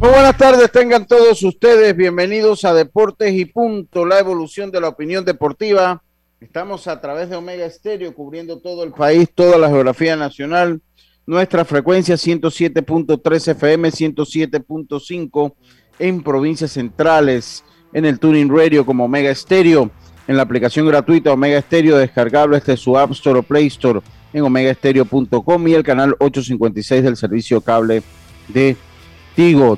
Muy buenas tardes, tengan todos ustedes bienvenidos a Deportes y Punto, la evolución de la opinión deportiva. Estamos a través de Omega Estéreo cubriendo todo el país, toda la geografía nacional. Nuestra frecuencia 107.3 FM, 107.5 en provincias centrales, en el Tuning Radio como Omega Estéreo, en la aplicación gratuita Omega Estéreo descargable desde su App Store o Play Store en omegaestereo.com y el canal 856 del servicio cable de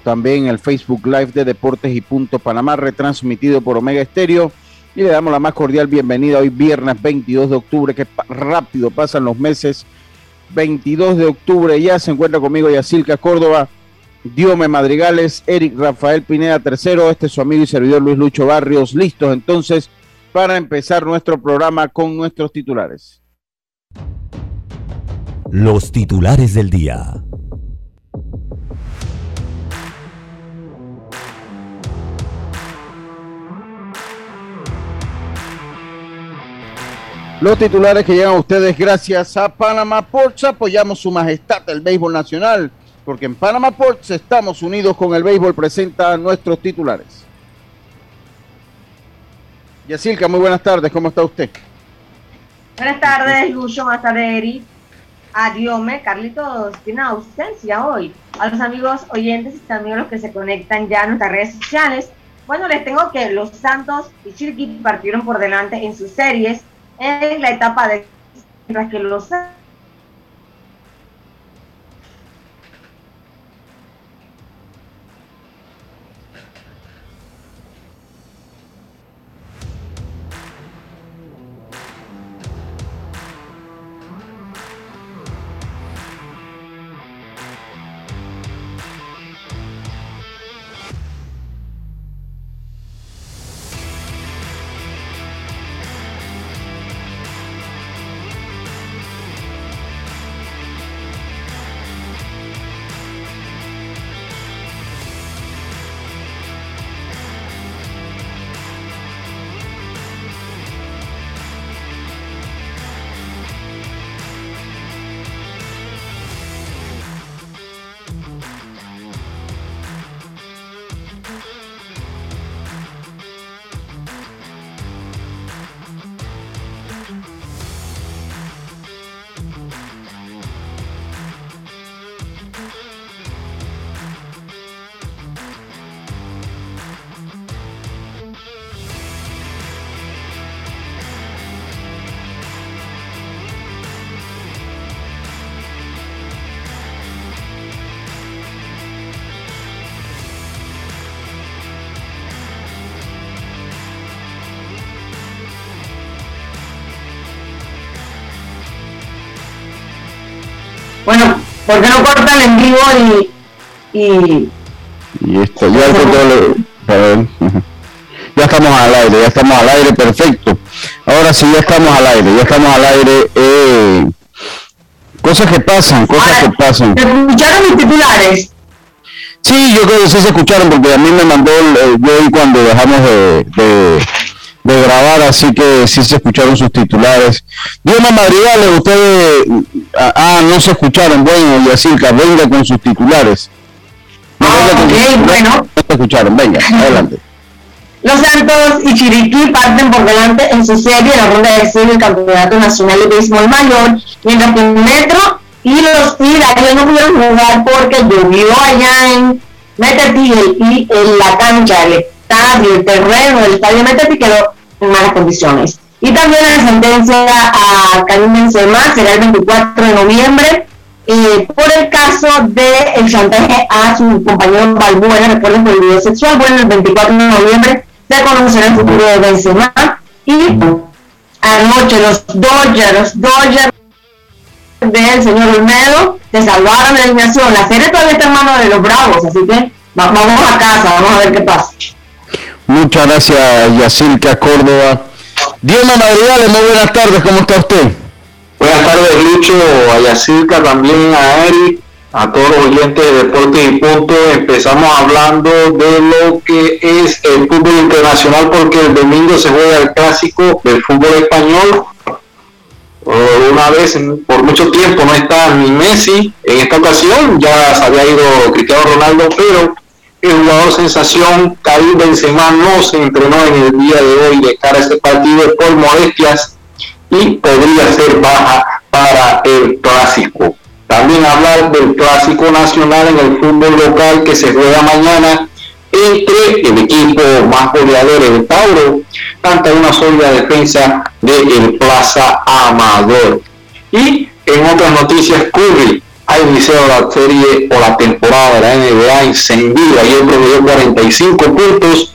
También el Facebook Live de Deportes y Punto Panamá, retransmitido por Omega Estéreo. Y le damos la más cordial bienvenida hoy viernes 22 de octubre, que rápido pasan los meses. 22 de octubre ya se encuentra conmigo Yacilca Córdoba, Diome Madrigales, Eric Rafael Pineda tercero, este es su amigo y servidor Luis Lucho Barrios, listos entonces para empezar nuestro programa con nuestros titulares. Los titulares del día. Los titulares que llegan a ustedes gracias a Panama Ports. Apoyamos su majestad el béisbol nacional, porque en Panama Ports estamos unidos con el béisbol. Presenta nuestros titulares. Yacilca, muy buenas tardes. ¿Cómo está usted? Buenas tardes, Lucho. Buenas tardes, Eric. Adiome, Carlitos tiene ausencia hoy. A los amigos oyentes y también a los que se conectan ya a nuestras redes sociales. Bueno, les tengo que los Santos y Chiriquí partieron por delante en sus series en la etapa de mientras que los Bueno, ¿por qué no cortan en vivo y... y... Y esto, ya, ya estamos al aire, ya estamos al aire, perfecto. Ahora sí, ya estamos al aire, ya estamos al aire. Eh, cosas que pasan, cosas que pasan. ¿Escucharon mis titulares? Sí, yo creo que sí se escucharon porque a mí me mandó el, yo cuando dejamos de, de, de, grabar, así que sí se escucharon sus titulares. Dios madrigales, ustedes, ah, ah, no se escucharon, bueno, y así, venga con sus titulares. No, ok, bueno. No se escucharon, venga, adelante. Los Santos y Chiriquí parten por delante en su serie la ronda de serie del Campeonato Nacional de Béisbol Mayor, mientras que Metro y los Tigres no pudieron jugar porque llovió allá en Meteti y en la cancha, el estadio, el terreno del estadio Meteti quedó en malas condiciones. Y también la sentencia a Karim Benzema será el 24 de noviembre eh, por el caso del el chantaje a su compañero Balbuena, recuerden por el video sexual. Bueno, el 24 de noviembre se conocerá el futuro de Benzema y anoche los Dodgers, los Dodgers del señor Olmedo se salvaron de la eliminación. La serie todavía está en manos de los Bravos, así que vamos a casa, vamos a ver qué pasa. Muchas gracias, Yacirca Córdoba. Diana Madrigales, muy buenas tardes, ¿cómo está usted? Buenas tardes, Lucho, a Yacirca, también a Eric, a todos los oyentes de Deportes y Punto. Empezamos hablando de lo que es el fútbol internacional, porque el domingo se juega el clásico del fútbol español una vez por mucho tiempo no está ni Messi en esta ocasión ya se había ido Cristiano Ronaldo pero el jugador sensación Karim Benzema no se entrenó en el día de hoy de cara a este partido por molestias y podría ser baja para el clásico también hablar del clásico nacional en el fútbol local que se juega mañana entre el equipo más goleador, el Tauro, ante una sólida defensa del Plaza Amador. Y en otras noticias, Curry ha iniciado la serie o la temporada de la NBA encendida y promedió 45 puntos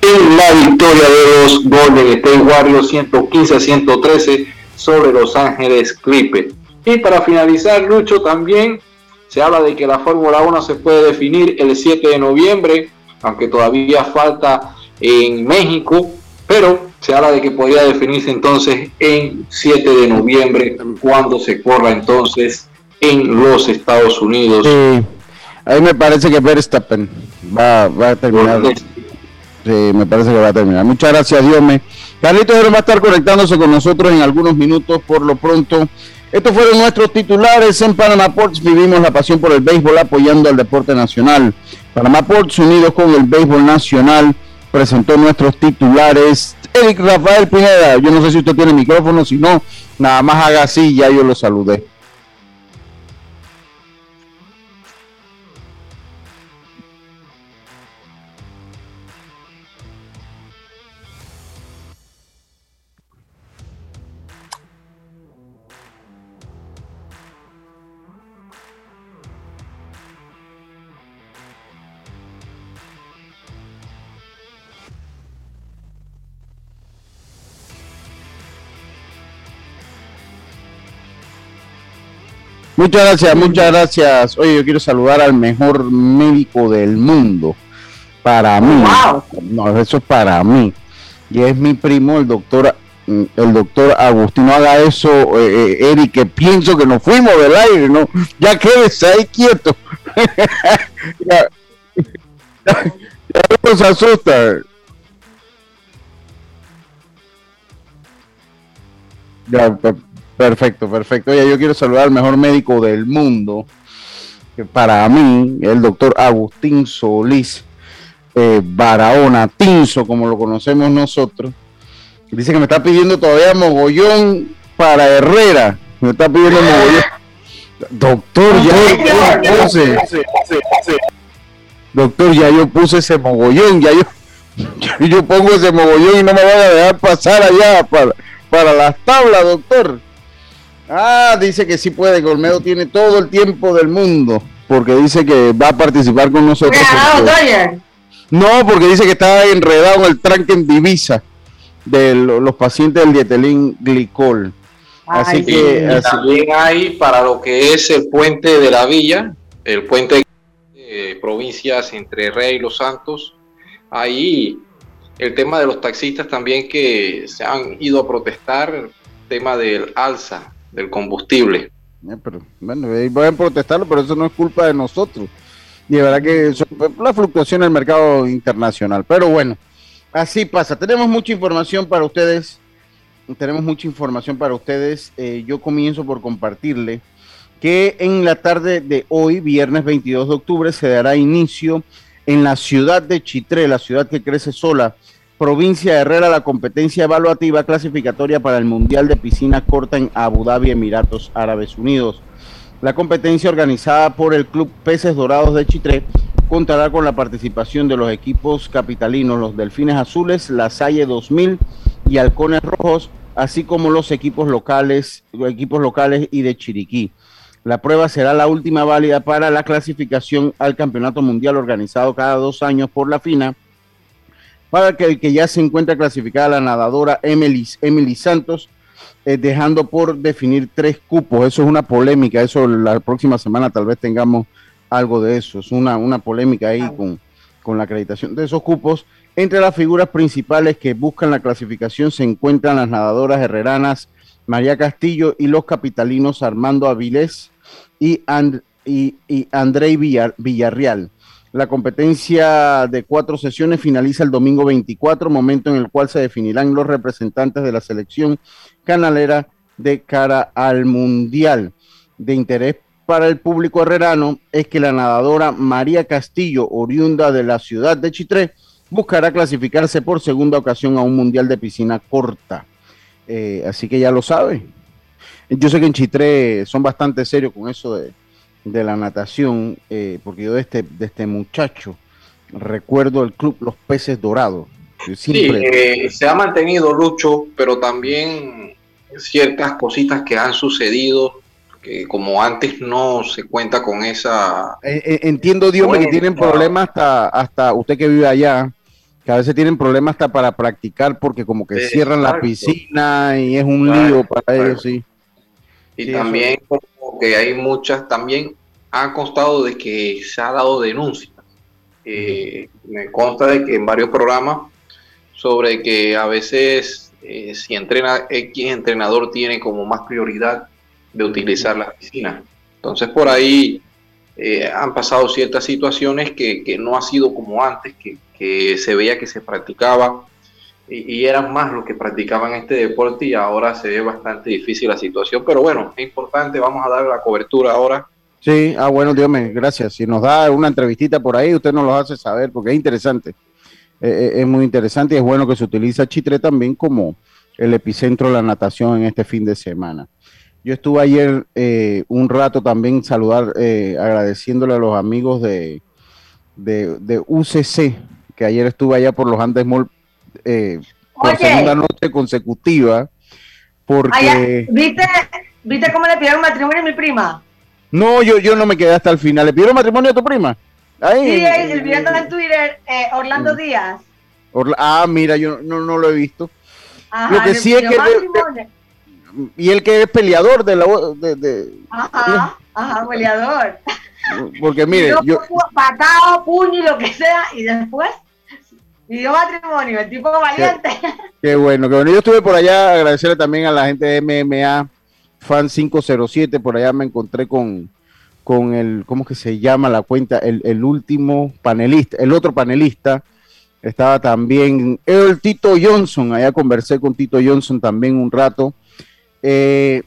en la victoria de los Golden State Warriors 115 a 113 sobre Los Ángeles Clippers. Y para finalizar, Lucho, también se habla de que la Fórmula 1 se puede definir el 7 de noviembre aunque todavía falta en México, pero se habla de que podría definirse entonces en 7 de noviembre, cuando se corra entonces en los Estados Unidos. Sí, ahí me parece que Verstappen va, va a terminar. Sí, me parece que va a terminar. Muchas gracias, Dios me. Carlitos va a estar conectándose con nosotros en algunos minutos. Por lo pronto, estos fueron nuestros titulares en Panamá Ports. Vivimos la pasión por el béisbol apoyando al deporte nacional. Panamá Ports, unidos con el béisbol nacional, presentó nuestros titulares. Eric Rafael Pineda, yo no sé si usted tiene micrófono, si no, nada más haga así, ya yo lo saludé. Muchas gracias, muchas gracias. Oye, yo quiero saludar al mejor médico del mundo. Para mí. No, eso es para mí. Y es mi primo, el doctor, el doctor Agustín. No haga eso, eh, eh, Eric, que pienso que nos fuimos del aire, ¿no? Ya quédese ahí quieto. ya, ya, nos asusta. Ya, Perfecto, perfecto. Oye, yo quiero saludar al mejor médico del mundo, que para mí, el doctor Agustín Solís eh, Barahona, Tinso, como lo conocemos nosotros. Dice que me está pidiendo todavía mogollón para Herrera. Me está pidiendo mogollón. Doctor, ya yo puse. Doctor, ya yo puse ese mogollón, ya yo, yo pongo ese mogollón y no me van a dejar pasar allá para, para las tablas, doctor. Ah, dice que sí puede, que Olmedo tiene todo el tiempo del mundo, porque dice que va a participar con nosotros. no, porque dice que está enredado en el tranque en divisa de los pacientes del dietelín glicol. así que también hay para lo que es el puente de la villa, el puente de provincias entre Rey y Los Santos, ahí el tema de los taxistas también que se han ido a protestar, el tema del alza del combustible. Eh, pero, bueno, pueden protestarlo, pero eso no es culpa de nosotros. Y de verdad que es la fluctuación del mercado internacional. Pero bueno, así pasa. Tenemos mucha información para ustedes. Tenemos mucha información para ustedes. Eh, yo comienzo por compartirle que en la tarde de hoy, viernes 22 de octubre, se dará inicio en la ciudad de Chitré, la ciudad que crece sola, provincia de Herrera la competencia evaluativa clasificatoria para el Mundial de Piscina Corta en Abu Dhabi, Emiratos Árabes Unidos. La competencia organizada por el Club Peces Dorados de Chitré contará con la participación de los equipos capitalinos, los Delfines Azules, La Salle 2000 y Halcones Rojos, así como los equipos locales, equipos locales y de Chiriquí. La prueba será la última válida para la clasificación al Campeonato Mundial organizado cada dos años por la FINA, para que el que ya se encuentra clasificada la nadadora Emily, Emily Santos, eh, dejando por definir tres cupos. Eso es una polémica, eso la próxima semana tal vez tengamos algo de eso. Es una, una polémica ahí con, con la acreditación de esos cupos. Entre las figuras principales que buscan la clasificación se encuentran las nadadoras herreranas María Castillo y los capitalinos Armando Avilés y, y, Andrei Villarreal. La competencia de cuatro sesiones finaliza el domingo 24, momento en el cual se definirán los representantes de la selección canalera de cara al Mundial. De interés para el público herrerano es que la nadadora María Castillo, oriunda de la ciudad de Chitré, buscará clasificarse por segunda ocasión a un Mundial de piscina corta. Eh, así que ya lo sabe. Yo sé que en Chitré son bastante serios con eso de, la natación, eh, porque yo de este, de este muchacho recuerdo el club Los Peces Dorados. Sí, eh, se ha mantenido Lucho, pero también ciertas cositas que han sucedido, que como antes no se cuenta con esa... entiendo, Dios, que tienen problemas hasta, hasta usted que vive allá, que a veces tienen problemas hasta para practicar porque como que cierran la piscina y es un lío para ellos, sí. Y también que hay muchas, también ha constado de que se ha dado denuncias. Eh, me consta de que en varios programas sobre que a veces eh, si entrena X entrenador tiene como más prioridad de utilizar la piscina. Entonces por ahí eh, han pasado ciertas situaciones que, que, no ha sido como antes, que, que se veía que se practicaba y, eran más los que practicaban este deporte y ahora se ve bastante difícil la situación. Pero bueno, es importante, vamos a dar la cobertura ahora. Sí, ah, bueno, Dios me, gracias. Si nos da una entrevistita por ahí, usted nos lo hace saber porque es interesante. Eh, eh, es muy interesante y es bueno que se utiliza Chitre también como el epicentro de la natación en este fin de semana. Yo estuve ayer eh, un rato también saludar, agradeciéndole a los amigos de, de, de UCC, que ayer estuve allá por los Andes Mall eh, por segunda noche consecutiva. Porque. ¿Viste, ¿Viste cómo le pidieron matrimonio a mi prima? No, yo, yo no me quedé hasta el final. ¿Le pidieron matrimonio a tu prima? Ahí, sí, ahí, el video en Twitter, eh, Orlando mm. Díaz. ah, mira, yo no, no lo he visto. lo que sí es que. y el que es peleador de la. De, de, ajá, ajá, peleador. Porque mire, yo. Patado, puño y lo que sea, y después dio matrimonio, el tipo valiente. Qué, bueno, qué bueno. Yo estuve por allá, agradecerle también a la gente de MMA, Fan 507, por allá me encontré con, con el, ¿cómo que se llama la cuenta? El, último panelista, el otro panelista, estaba también el Tito Johnson, allá conversé con Tito Johnson también un rato. Eh,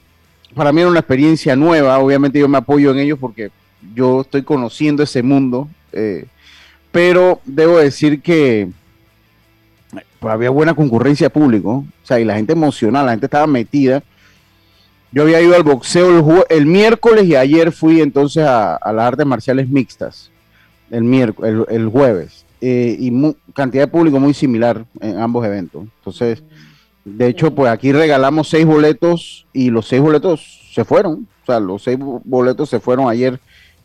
para mí era una experiencia nueva, obviamente yo me apoyo en ellos porque yo estoy conociendo ese mundo, eh, pero debo decir que había buena concurrencia de público, o sea, y la gente emocionada, la gente estaba metida. Yo había ido al boxeo el, miércoles y ayer fui entonces a, las artes marciales mixtas, el, miércoles, el, jueves, eh, y cantidad de público muy similar en ambos eventos. Entonces, de hecho, pues aquí regalamos seis boletos y los seis boletos se fueron, o sea, los seis boletos se fueron ayer,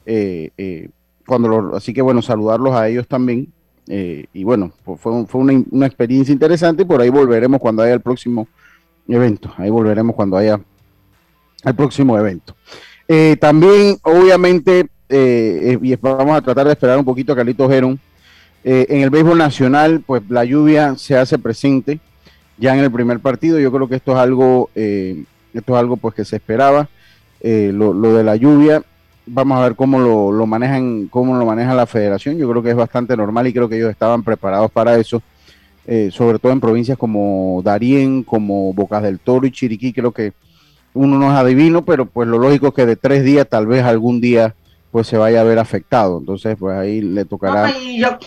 eh, eh, cuando así que bueno, saludarlos a ellos también eh, y bueno, fue, fue una, experiencia interesante por ahí volveremos cuando haya el próximo evento. Ahí volveremos cuando haya el próximo evento. Eh, también, obviamente, eh, y vamos a tratar de esperar un poquito a Carlitos Geron. en el béisbol nacional, pues la lluvia se hace presente ya en el primer partido. Yo creo que esto es algo, esto es algo pues que se esperaba. Lo, lo, de la lluvia vamos a ver cómo lo, manejan, cómo lo maneja la federación. Yo creo que es bastante normal y creo que ellos estaban preparados para eso, eh, sobre todo en provincias como Darién, como Bocas del Toro y Chiriquí. Creo que uno no es adivino, pero pues lo lógico es que de tres días, tal vez algún día, pues se vaya a ver afectado. Entonces, pues ahí le tocará. y, yo,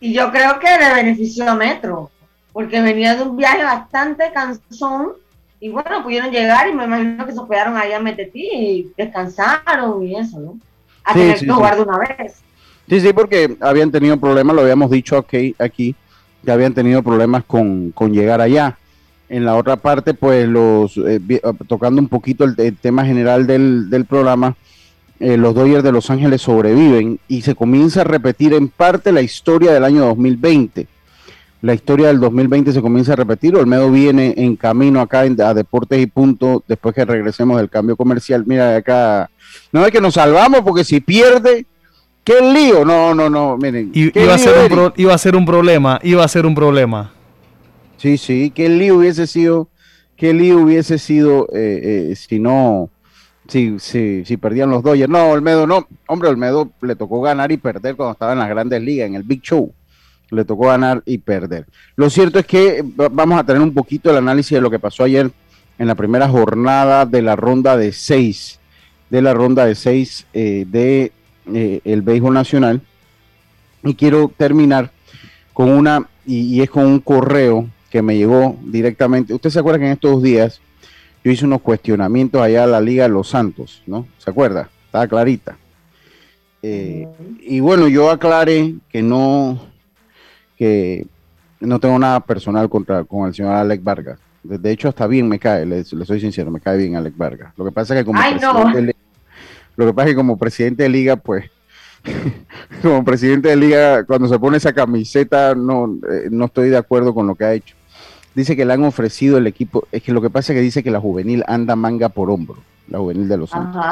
y yo creo que le benefició a Metro, porque venía de un viaje bastante cansón y bueno, pudieron llegar y me imagino que se hospedaron ahí a Metetí y descansaron y eso, ¿no? A Sí, tener sí, que sí. de una vez. Sí, sí, porque habían tenido problemas, lo habíamos dicho aquí, aquí que habían tenido problemas con, con llegar allá. En la otra parte, pues los eh, eh, tocando un poquito el, el tema general del, del programa, eh, los Dodgers de Los Ángeles sobreviven y se comienza a repetir en parte la historia del año 2020. La historia del 2020 se comienza a repetir. Olmedo viene en camino acá en- a Deportes y Punto después que regresemos del cambio comercial. Mira acá, no es que nos salvamos porque si pierde, qué lío. No, no, no, miren. I- qué iba, a lío, ser un Eric. pro- iba a ser un problema, iba a ser un problema. Sí, sí, qué lío hubiese sido, qué lío hubiese sido eh, eh, si no, si, si, si perdían los Dodgers. No, Olmedo no, hombre, Olmedo le tocó ganar y perder cuando estaba en las grandes ligas, en el Big Show. Le tocó ganar y perder. Lo cierto es que va- vamos a tener un poquito el análisis de lo que pasó ayer en la primera jornada de la ronda de seis, de la ronda de seis eh, de eh, el béisbol nacional. Y quiero terminar con una, y, y es con un correo que me llegó directamente. Usted se acuerda que en estos días yo hice unos cuestionamientos allá a la Liga de los Santos, ¿no? ¿Se acuerda? Estaba clarita. Eh, y bueno, yo aclaré que no, que no tengo nada personal contra con el señor Alex Vargas. De hecho, hasta bien me cae, le, soy sincero, me cae bien Alex Vargas. Lo que pasa es que como Ay, no. presidente de lo que pasa es que como presidente de liga, pues, como presidente de liga, cuando se pone esa camiseta, no, eh, no estoy de acuerdo con lo que ha hecho. Dice que le han ofrecido el equipo, es que lo que pasa es que dice que la juvenil anda manga por hombro, la juvenil de los Santos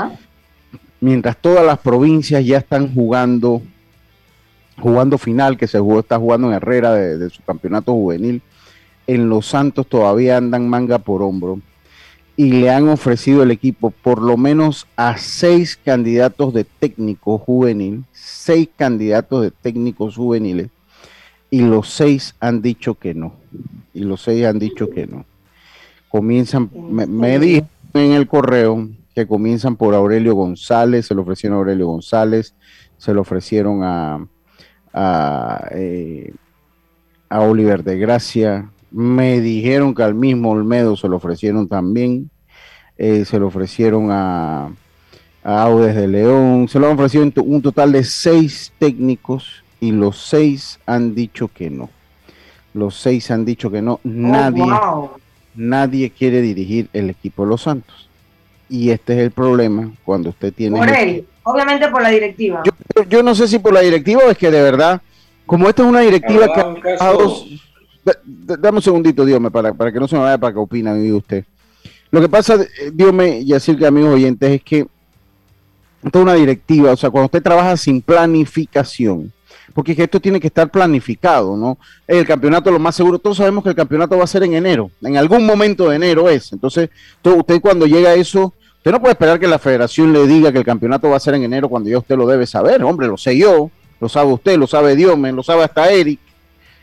mientras todas las provincias ya están jugando, jugando final, que se jugó, está jugando en Herrera de, de su campeonato juvenil, en Los Santos todavía andan manga por hombro y le han ofrecido el equipo por lo menos a seis candidatos de técnico juvenil, seis candidatos de técnicos juveniles, y los seis han dicho que no. Y los seis han dicho que no. Comienzan, me, me en el correo que comienzan por Aurelio González, se lo ofrecieron a Aurelio González, se lo ofrecieron a, a, eh, a Oliver de Gracia, me dijeron que al mismo Olmedo se lo ofrecieron también, eh, se lo ofrecieron a, a Audes de León, se lo han ofrecido un total de seis técnicos y los seis han dicho que no. Los seis han dicho que no. Nadie, Oh, wow. nadie quiere dirigir el equipo de los Santos. Y este es el problema cuando usted tiene... Por él, obviamente por la directiva. yo, no sé si por la directiva o es que de verdad, como esta es una directiva que... Ha dado- Dame un segundito, Dios para, para que no se me vaya para que opina, diga usted. Lo que pasa, eh, Dios y así que amigos oyentes, es que esta es una directiva, o sea, cuando usted trabaja sin planificación, porque es que esto tiene que estar planificado, ¿no? El campeonato, lo más seguro, todos sabemos que el campeonato va a ser en enero, en algún momento de enero es. Entonces, usted cuando llega a eso, usted no puede esperar que la federación le diga que el campeonato va a ser en enero cuando ya usted lo debe saber, hombre, lo sé yo, lo sabe usted, lo sabe Dios, lo sabe hasta Eric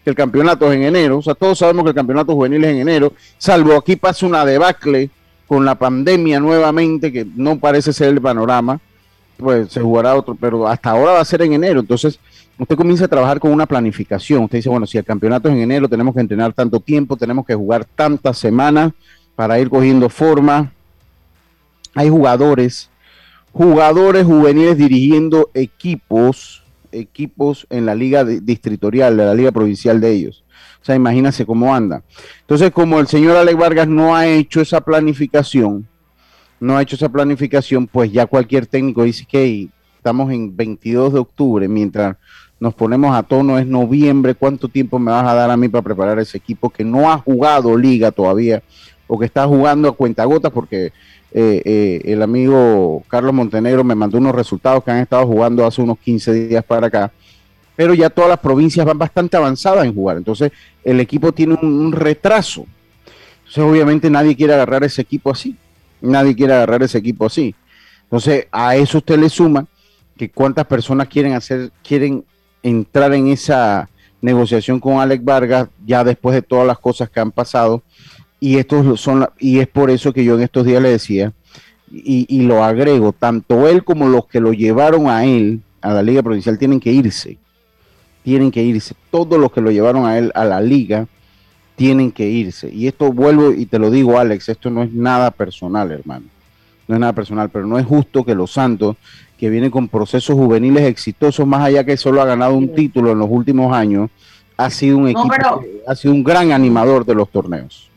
que el campeonato es en enero, o sea, todos sabemos que el campeonato juvenil es en enero, salvo aquí pasa una debacle con la pandemia nuevamente, que no parece ser el panorama, pues se jugará otro, pero hasta ahora va a ser en enero, entonces usted comienza a trabajar con una planificación, usted dice, bueno, si el campeonato es en enero, tenemos que entrenar tanto tiempo, tenemos que jugar tantas semanas para ir cogiendo forma, hay jugadores, jugadores juveniles dirigiendo equipos, equipos en la liga di- distritorial, de la liga provincial de ellos. O sea, imagínense cómo anda. Entonces, como el señor Alex Vargas no ha hecho esa planificación, no ha hecho esa planificación, pues ya cualquier técnico dice que estamos en 22 de octubre, mientras nos ponemos a tono es noviembre, ¿cuánto tiempo me vas a dar a mí para preparar ese equipo que no ha jugado liga todavía o que está jugando a cuentagotas porque eh, eh, el amigo Carlos Montenegro me mandó unos resultados que han estado jugando hace unos 15 días para acá, pero ya todas las provincias van bastante avanzadas en jugar, entonces el equipo tiene un, un retraso. Entonces obviamente nadie quiere agarrar ese equipo así, nadie quiere agarrar ese equipo así. Entonces a eso usted le suma que cuántas personas quieren hacer, quieren entrar en esa negociación con Alex Vargas ya después de todas las cosas que han pasado y estos son y es por eso que yo en estos días le decía y, y lo agrego tanto él como los que lo llevaron a él a la liga provincial tienen que irse tienen que irse todos los que lo llevaron a él a la liga tienen que irse. Y esto vuelvo y te lo digo, Alex, esto no es nada personal, hermano. No es nada personal, pero no es justo que los Santos, que vienen con procesos juveniles exitosos, más allá que solo ha ganado un título en los últimos años, ha sido un equipo, ha sido un gran animador de los torneos.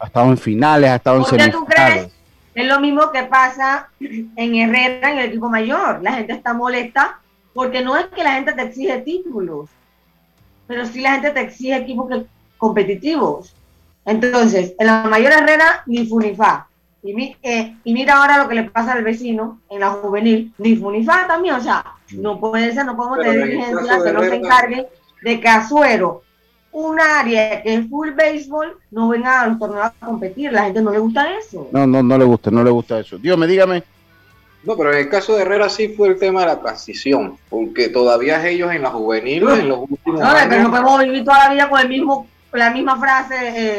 Ha estado en finales, ha estado en semifinales. Es lo mismo que pasa en Herrera, en el equipo mayor. La gente está molesta porque no es que la gente te exige títulos, pero sí la gente te exige equipos competitivos. Entonces, en la mayor Herrera, ni Funifa. Y, eh, y mira ahora lo que le pasa al vecino en la juvenil, ni Funifa también. O sea, no puede ser, no podemos tener dirigencias que no se encarguen de que Azuero, un área que es full béisbol, no venga a los torneos a competir. La gente no le gusta eso. No, no, no le gusta, no le gusta eso. Dios, me dígame. No, pero en el caso de Herrera sí fue el tema de la transición, porque todavía ellos en la juvenil, en los últimos no, pero no podemos vivir toda la vida con el mismo la misma frase,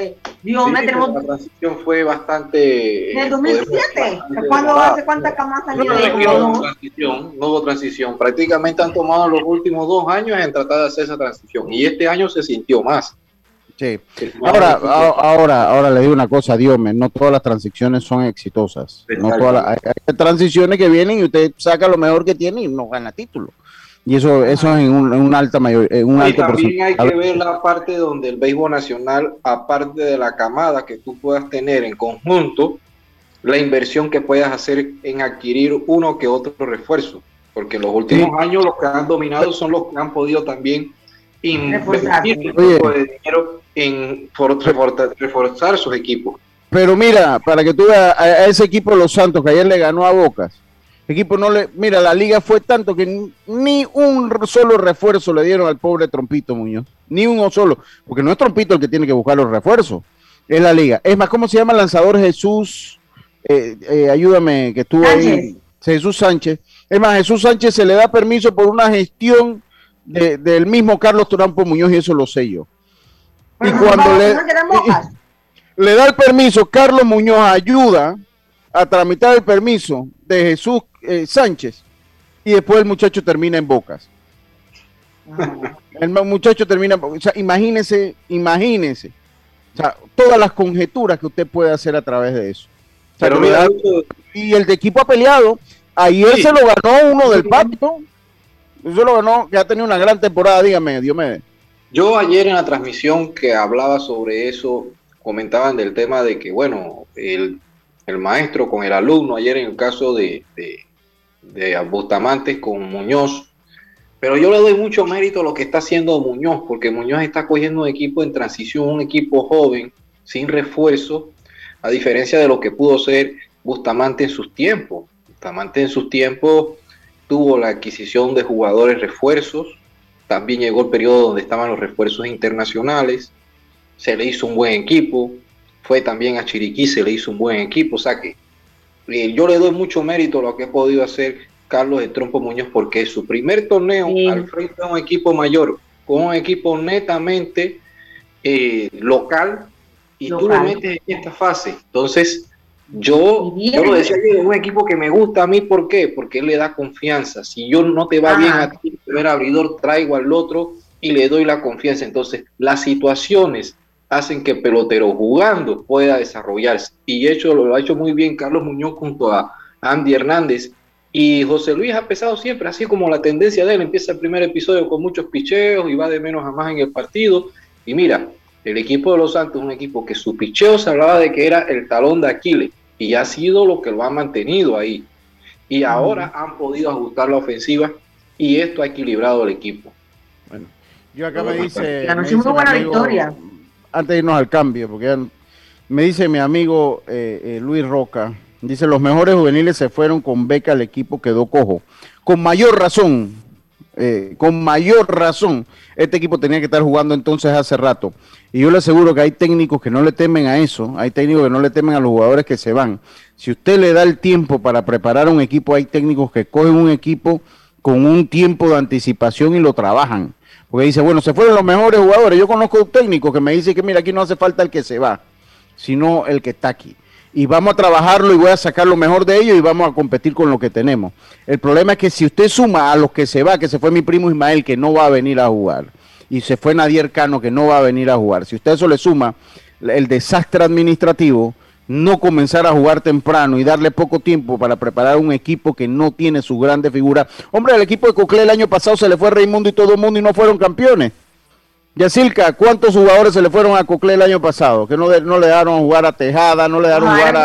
eh, Dios, me tenemos... La transición fue bastante... En el 2007, ¿cuándo hace cuántas camas no, no, hubo transición, no hubo transición, prácticamente han tomado los últimos dos años en tratar de hacer esa transición, y este año se sintió más. Sí. Ahora, ahora, ahora le digo una cosa, Dios no todas las transiciones son exitosas. No todas las, hay transiciones que vienen y usted saca lo mejor que tiene y no gana título. Y eso, eso es en un, alta mayor, en un y también hay que ver la parte donde el béisbol nacional, aparte de la camada que tú puedas tener en conjunto, la inversión que puedas hacer en adquirir uno que otro refuerzo. Porque en los últimos años los que han dominado son los que han podido también invertir de dinero en reforzar sus equipos. Pero mira, para que tú veas a ese equipo Los Santos que ayer le ganó a Bocas, equipo no le. Mira, la liga fue tanto que ni un solo refuerzo le dieron al pobre Trompito Muñoz. Ni uno solo. Porque no es Trompito el que tiene que buscar los refuerzos. Es la liga. Es más, ¿cómo se llama el lanzador Jesús? Eh, eh, ayúdame, que estuvo ahí. Jesús Sánchez. Es más, Jesús Sánchez se le da permiso por una gestión del mismo Carlos Turampo Muñoz y eso lo sé yo. y cuando le, le da el permiso, Carlos Muñoz ayuda a tramitar el permiso de Jesús eh, Sánchez y después el muchacho termina en Bocas. El muchacho termina, o sea, imagínese, imagínese, o sea, todas las conjeturas que usted puede hacer a través de eso. y el de equipo ha peleado, ayer se lo ganó uno del pacto, eso lo ganó, que ha tenido una gran temporada, dígame, Dios me Yo ayer en la transmisión que hablaba sobre eso, comentaban del tema de que, bueno, el el maestro con el alumno, ayer en el caso de, de, Bustamantes con Muñoz. Pero yo le doy mucho mérito a lo que está haciendo Muñoz, porque Muñoz está cogiendo un equipo en transición, un equipo joven, sin refuerzo, a diferencia de lo que pudo ser Bustamante en sus tiempos. Bustamante en sus tiempos tuvo la adquisición de jugadores refuerzos, también llegó el periodo donde estaban los refuerzos internacionales, se le hizo un buen equipo, fue también a Chiriquí, se le hizo un buen equipo, o sea que eh, yo le doy mucho mérito a lo que ha podido hacer Carlos de Trompo Muñoz, porque es su primer torneo al frente de un equipo mayor, con un equipo netamente eh, local, y tú lo metes en esta fase. Entonces, yo, yo lo decía que es un equipo que me gusta a mí, ¿por qué? Porque él le da confianza. Si yo no te va bien a ti, el primer abridor, traigo al otro y le doy la confianza. Entonces, las situaciones hacen que el pelotero jugando pueda desarrollarse. Y hecho, lo ha hecho muy bien Carlos Muñoz junto a Andy Hernández. Y José Luis ha pesado siempre, así como la tendencia de él. Empieza el primer episodio con muchos picheos y va de menos a más en el partido. Y mira, el equipo de los Santos es un equipo que su picheo se hablaba de que era el talón de Aquiles. Y ha sido lo que lo ha mantenido ahí. Y ahora han podido ajustar la ofensiva y esto ha equilibrado el equipo. Bueno, yo acá me dice. muy buena victoria antes de irnos al cambio, porque me dice mi amigo eh, eh, Luis Roca, dice, los mejores juveniles se fueron con beca, el equipo quedó cojo. Con mayor razón, eh, con mayor razón, este equipo tenía que estar jugando entonces hace rato. Y yo le aseguro que hay técnicos que no le temen a eso, hay técnicos que no le temen a los jugadores que se van. Si usted le da el tiempo para preparar un equipo, hay técnicos que cogen un equipo con un tiempo de anticipación y lo trabajan. Porque dice, bueno, se fueron los mejores jugadores. Yo conozco un técnico que me dice que mira, aquí no hace falta el que se va, sino el que está aquí. Y vamos a trabajarlo y voy a sacar lo mejor de ellos y vamos a competir con lo que tenemos. El problema es que si usted suma a los que se va, que se fue mi primo Ismael, que no va a venir a jugar, y se fue Nadier Cano que no va a venir a jugar. Si usted eso le suma el desastre administrativo, no comenzar a jugar temprano y darle poco tiempo para preparar un equipo que no tiene su grande figura. Hombre, el equipo de Coclé el año pasado se le fue Raimundo y todo el mundo y no fueron campeones. Yacilca, ¿cuántos jugadores se le fueron a Coclé el año pasado? Que no, no le dejaron jugar a Tejada, no le dejaron jugar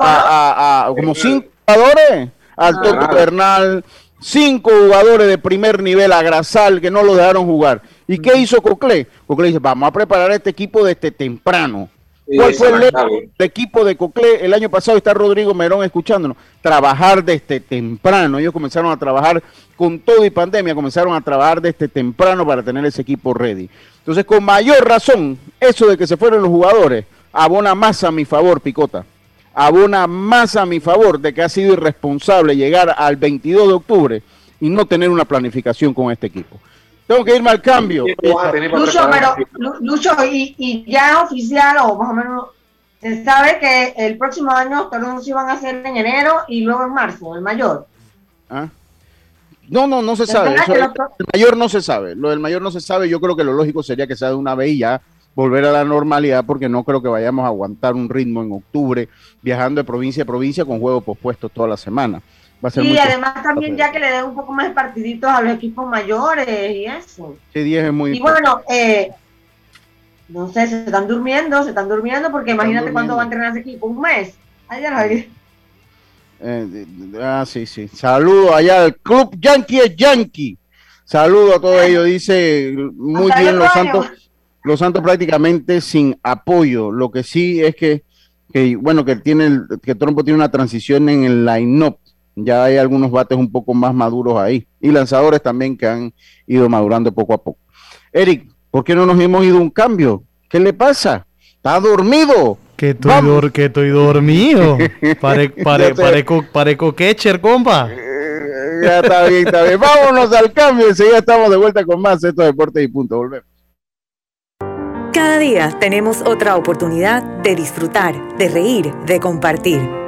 a, a, como cinco jugadores, al ah. Toto Bernal, cinco jugadores de primer nivel, a Grasal, que no lo dejaron jugar. ¿Y qué hizo Coclé? Coclé dice, vamos a preparar este equipo desde temprano ¿Cuál fue el, equipo de Coclé el año pasado? Está Rodrigo Merón escuchándonos. Trabajar desde temprano. Ellos comenzaron a trabajar con todo y pandemia, comenzaron a trabajar desde temprano para tener ese equipo ready. Entonces, con mayor razón, eso de que se fueron los jugadores abona más a mi favor, Picota. Abona más a mi favor de que ha sido irresponsable llegar al 22 de octubre y no tener una planificación con este equipo. Tengo que irme al cambio. Lucho, pero, Lucho, y, y ya oficial o más o menos se sabe que el próximo año los se van a hacer en enero y luego en marzo, el mayor. ¿Ah? No, no, no se sabe. el mayor no se sabe. Lo del mayor no se sabe. Yo creo que lo lógico sería que sea de una vez y ya volver a la normalidad porque no creo que vayamos a aguantar un ritmo en octubre viajando de provincia a provincia con juegos pospuestos toda la semana y además también ya que le den un poco más de partiditos a los equipos mayores y eso. Sí, 10 es muy Y bueno, eh, no sé, se están durmiendo, se están durmiendo porque imagínate cuándo va a entrenar ese equipo, un mes. Ayer eh, ah, sí, sí. Saludo allá al Club Yankee es Yankee. Saludo a todos ellos. Dice muy bien los Santos. Los Santos prácticamente sin apoyo. Lo que sí es que, que bueno, que tiene que Trompo tiene una transición en el line-up ya hay algunos bates un poco más maduros ahí y lanzadores también que han ido madurando poco a poco. Eric, ¿por qué no nos hemos ido un cambio? ¿Qué le pasa? ¿Está dormido? Que estoy, que estoy dormido. Pare, pare, pare, pareco catcher, compa. Eh, ya está bien, está bien. Vámonos al cambio. Enseguida estamos de vuelta con más estos deportes y punto. Volvemos. Cada día tenemos otra oportunidad de disfrutar, de reír, de compartir.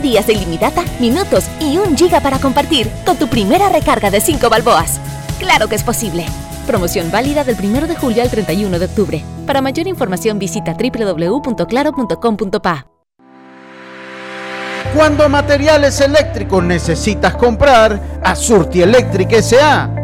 días de ilimitada, minutos y un giga para compartir con tu primera recarga de 5 balboas. Claro que es posible. Promoción válida del 1 de julio al 31 de octubre. Para mayor información visita www.claro.com.pa. Cuando materiales eléctricos necesitas comprar, a Surti Electric S.A.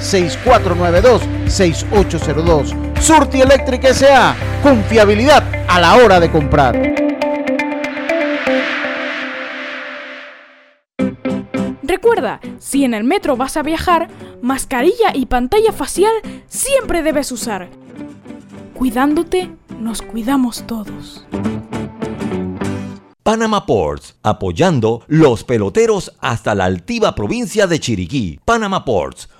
6492-6802. Surti Electric S.A. Confiabilidad a la hora de comprar. Recuerda, si en el metro vas a viajar, mascarilla y pantalla facial siempre debes usar. Cuidándote, nos cuidamos todos. Panama Ports, apoyando los peloteros hasta la altiva provincia de Chiriquí. Panama Ports,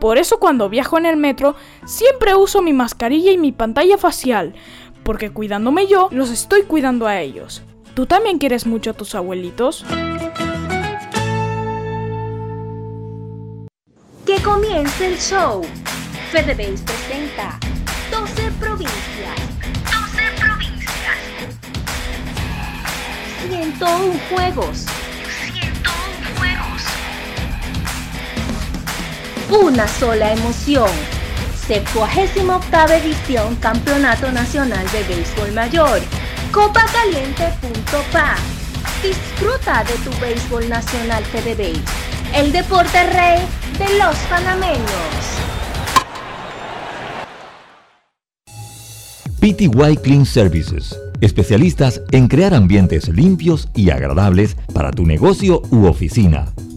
por eso cuando viajo en el metro siempre uso mi mascarilla y mi pantalla facial, porque cuidándome yo, los estoy cuidando a ellos. ¿Tú también quieres mucho a tus abuelitos? Que comience el show. FedeBase presenta 12 provincias. 12 provincias. 101 juegos. Una sola emoción. 78 edición Campeonato Nacional de Béisbol Mayor. Copacaliente.pa. Disfruta de tu béisbol nacional FedeBase, el deporte rey de los panameños. PTY Clean Services, especialistas en crear ambientes limpios y agradables para tu negocio u oficina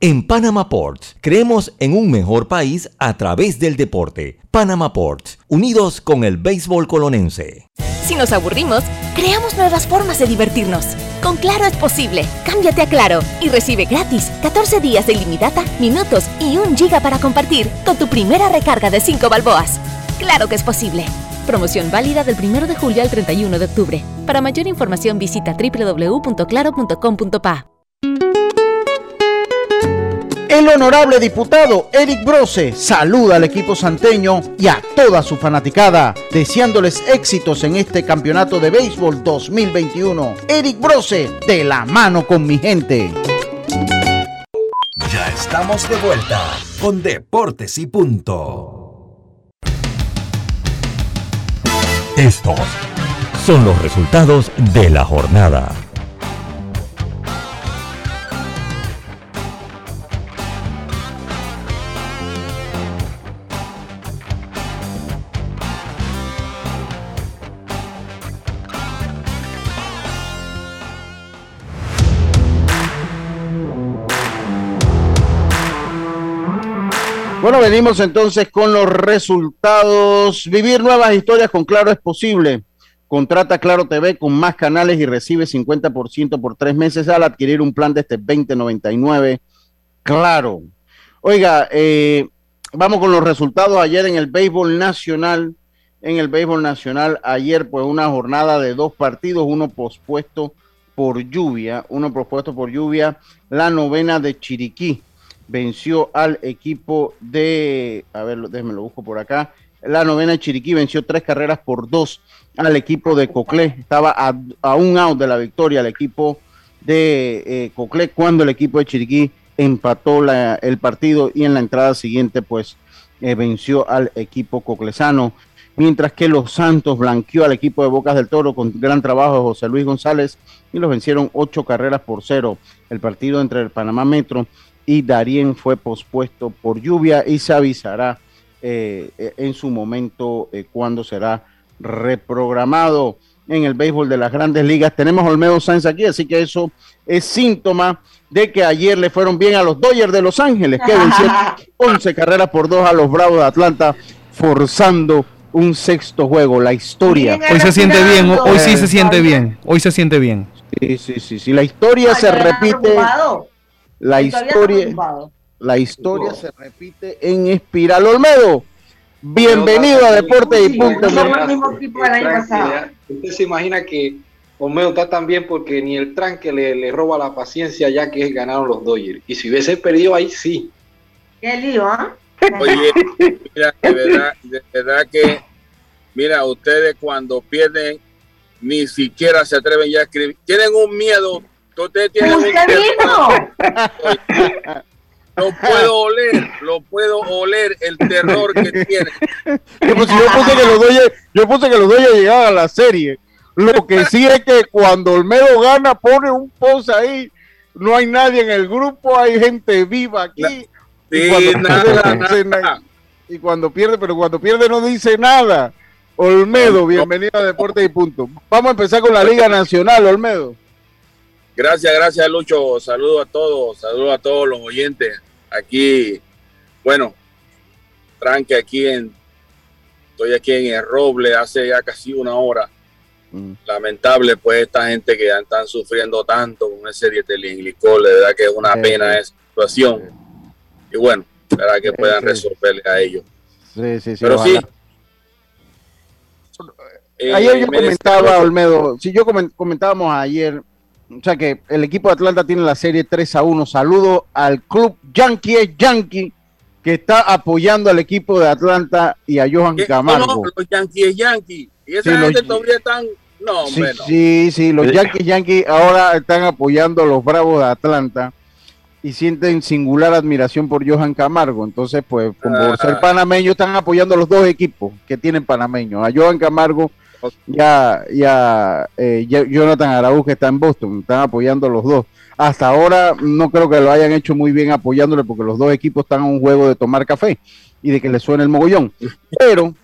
En Panama Ports, creemos en un mejor país a través del deporte. Panama Ports, unidos con el béisbol colonense. Si nos aburrimos, creamos nuevas formas de divertirnos. Con Claro es posible. Cámbiate a Claro y recibe gratis 14 días de ilimitada, minutos y un giga para compartir con tu primera recarga de 5 balboas. Claro que es posible. Promoción válida del 1 de julio al 31 de octubre. Para mayor información visita www.claro.com.pa. El honorable diputado Eric Brose saluda al equipo santeño y a toda su fanaticada, deseándoles éxitos en este campeonato de béisbol 2021. Eric Brose, de la mano con mi gente. Ya estamos de vuelta con Deportes y Punto. Estos son los resultados de la jornada. Bueno, venimos entonces con los resultados. Vivir nuevas historias con Claro es posible. Contrata Claro TV con más canales y recibe 50% por tres meses al adquirir un plan de este 2099. Claro. Oiga, eh, vamos con los resultados ayer en el béisbol nacional. En el béisbol nacional, ayer, pues una jornada de dos partidos, uno pospuesto por lluvia, uno pospuesto por lluvia, la novena de Chiriquí venció al equipo de, a ver, déjenme lo busco por acá, la novena de Chiriquí venció tres carreras por dos al equipo de Coclé, estaba a, un out de la victoria al equipo de eh, Coclé cuando el equipo de Chiriquí empató el partido y en la entrada siguiente pues eh, venció al equipo coclesano mientras que los Santos blanqueó al equipo de Bocas del Toro con gran trabajo de José Luis González y los vencieron ocho carreras por cero. El partido entre el Panamá Metro y Darien fue pospuesto por lluvia y se avisará eh, eh, en su momento eh, cuando será reprogramado en el béisbol de las grandes ligas. Tenemos a Olmedo Sáenz aquí, así que eso es síntoma de que ayer le fueron bien a los Dodgers de Los Ángeles, que vencieron 11 carreras por dos a los Bravos de Atlanta forzando un sexto juego, la historia. Hoy se siente bien, hoy sí se siente bien, hoy se siente bien. Sí, sí, sí, sí. La historia se repite. La historia, la historia se repite en Espiral Olmedo. Bienvenido a Deporte y Punto. Usted se imagina que Olmedo está tan bien porque ni el tranque le, le roba la paciencia ya que ganaron los Dodgers. Y si hubiese perdido ahí, sí. Qué lío, ¿ah? Oye, mira, de verdad, de verdad que, mira, ustedes cuando pierden ni siquiera se atreven ya a escribir. Tienen un miedo. Ustedes tienen un Lo puedo oler, lo puedo oler el terror que tiene. Yo puse, que los Dodgers, yo puse que los Dodgers llegaban a la serie. Lo que sí es que cuando Olmedo gana, pone un post ahí. No hay nadie en el grupo, hay gente viva aquí. y, cuando nada, y cuando pierde, pero cuando pierde no dice nada. Olmedo, bienvenido a Deporte y Punto. Vamos a empezar con la Liga Nacional, Olmedo. Gracias, gracias Lucho. Saludo a todos, saludo a todos los oyentes. Aquí, bueno, tranque aquí en, estoy aquí en el Roble hace ya casi una hora. Mm. Lamentable, pues, esta gente que ya están sufriendo tanto con ese dietilenglicol, de verdad que es una pena esa situación. Y bueno, verdad que puedan resolverle a ellos. Sí, sí, sí. Pero sí, eh, ayer yo comentaba, Olmedo, si yo comentábamos ayer, o sea que el equipo de Atlanta tiene la serie 3 a 1. Saludo al club Yankee Yankee que está apoyando al equipo de Atlanta y a Johan Camargo. los Yankees Yankee. Y esa gente todavía están. No, sí, sí, sí, los Yankees Yankee ahora están apoyando a los Bravos de Atlanta y sienten singular admiración por Johan Camargo. Entonces, pues, como por ser ah. panameño, están apoyando a los dos equipos que tienen panameños. A Johan Camargo ya, ya eh, Jonathan Araújo que está en Boston, están apoyando los dos. Hasta ahora no creo que lo hayan hecho muy bien apoyándole porque los dos equipos están en un juego de tomar café y de que le suene el mogollón. Pero,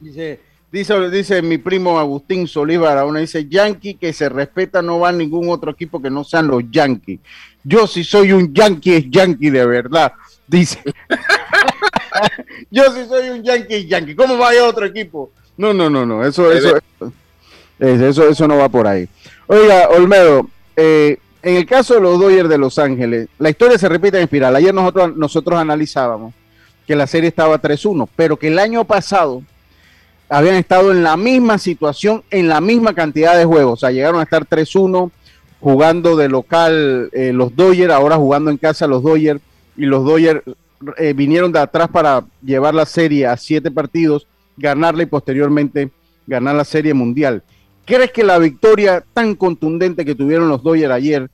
dice, dice, dice mi primo Agustín Solívar, uno dice, Yankee que se respeta no va a ningún otro equipo que no sean los Yankees. Yo si soy un Yankee es Yankee de verdad, dice. Yo si soy un Yankee es Yankee. ¿Cómo va a otro equipo? No, no, no, no, eso, eso, eso, eso no va por ahí. Oiga, Olmedo, eh, en el caso de los Dodgers de Los Ángeles, la historia se repite en espiral. Ayer nosotros, nosotros analizábamos que la serie estaba 3-1, pero que el año pasado habían estado en la misma situación, en la misma cantidad de juegos. O sea, llegaron a estar 3-1 jugando de local eh, los Dodgers, ahora jugando en casa los Dodgers, y los Dodgers eh, vinieron de atrás para llevar la serie a siete partidos ganarla y posteriormente ganar la Serie Mundial. ¿Crees que la victoria tan contundente que tuvieron los Dodgers ayer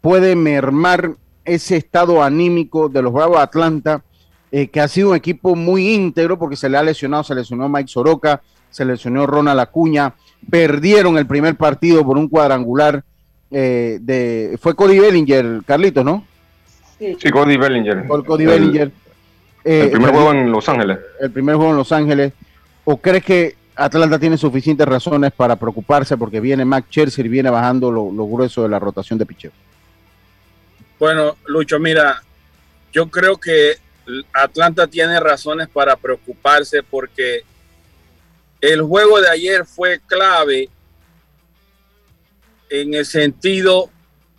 puede mermar ese estado anímico de los Bravos de Atlanta, eh, que ha sido un equipo muy íntegro porque se le ha lesionado, se lesionó Mike Soroka, se lesionó Ronald Acuña, perdieron el primer partido por un cuadrangular eh, de... Fue Cody Bellinger, Carlitos, ¿no? Sí, Cody Bellinger. Cody Bellinger. el primer juego en Los Ángeles. El primer juego en Los Ángeles. ¿O crees que Atlanta tiene suficientes razones para preocuparse porque viene Mac Scherzer y viene bajando lo, grueso de la rotación de picheo? Bueno, Lucho, mira, yo creo que Atlanta tiene razones para preocuparse porque el juego de ayer fue clave en el sentido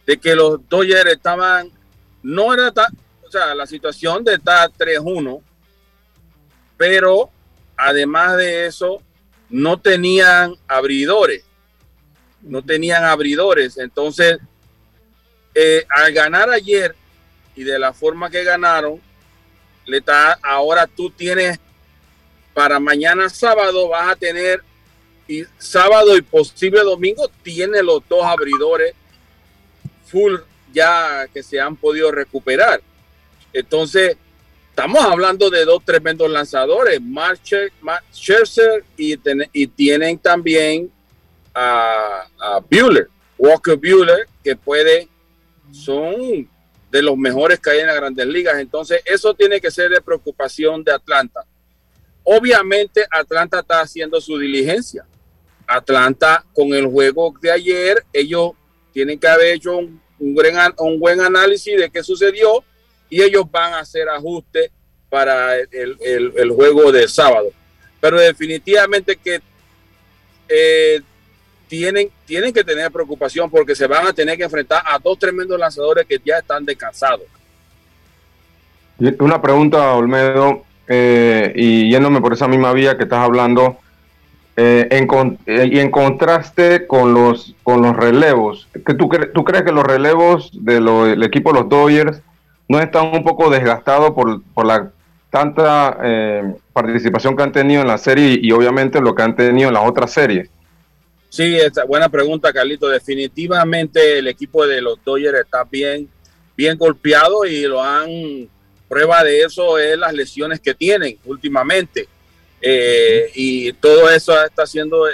de que los Dodgers estaban, no era tan, o sea, la situación de estar 3-1, pero además de eso, no tenían abridores. No tenían abridores. Entonces, eh, al ganar ayer y de la forma que ganaron, le está, ahora tú tienes para mañana sábado vas a tener y sábado y posible domingo tiene los dos abridores full ya que se han podido recuperar. Entonces, estamos hablando de dos tremendos lanzadores, Mark Scherzer y, y tienen también a, a Bueller, Walker Bueller, que puede, son de los mejores que hay en las grandes ligas. Entonces, eso tiene que ser de preocupación de Atlanta. Obviamente, Atlanta está haciendo su diligencia. Atlanta, con el juego de ayer, ellos tienen que haber hecho un, un buen análisis de qué sucedió y ellos van a hacer ajustes para el, el, juego de sábado. Pero definitivamente que eh, tienen, tienen que tener preocupación porque se van a tener que enfrentar a dos tremendos lanzadores que ya están descansados. Una pregunta, Olmedo, eh, y yéndome por esa misma vía que estás hablando, eh, eh, y en contraste con los, con los relevos, ¿que tú, ¿tú crees que los relevos del equipo de los Dodgers no están un poco desgastados por, por la tanta participación que han tenido en la serie y, obviamente lo que han tenido en las otras series? Sí, esta, buena pregunta, Carlito. Definitivamente el equipo de los Dodgers está bien, bien golpeado y lo han Prueba de eso es las lesiones que tienen últimamente. Eh, y todo eso está haciendo, eh,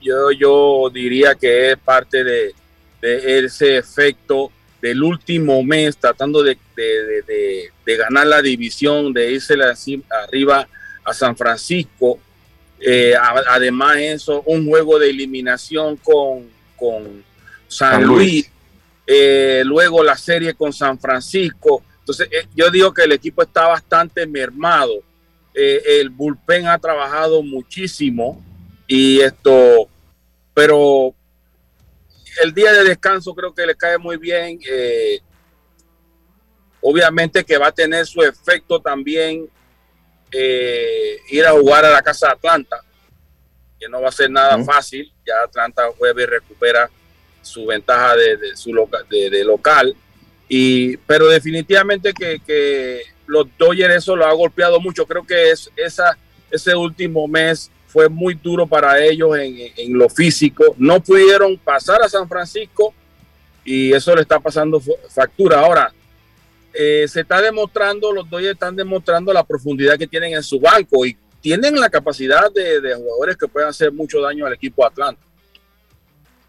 yo, yo diría que es parte de, ese efecto del último mes tratando de, ganar la división, de irse arriba a San Francisco. Eh, además eso, un juego de eliminación con, con San, Luis, luego la serie con San Francisco. Entonces, eh, yo digo que el equipo está bastante mermado. Eh, el bullpen ha trabajado muchísimo y esto, pero el día de descanso creo que le cae muy bien. Eh, obviamente que va a tener su efecto también ir a jugar a la casa de Atlanta, que no va a ser nada fácil. Ya Atlanta juega y recupera su ventaja de, su de local y, pero definitivamente que, los Dodgers eso lo ha golpeado mucho. Creo que es, esa, ese último mes fue muy duro para ellos en, lo físico. No pudieron pasar a San Francisco y eso le está pasando factura. Ahora, eh, se está demostrando, los Dodgers están demostrando la profundidad que tienen en su banco y tienen la capacidad de, jugadores que pueden hacer mucho daño al equipo Atlanta.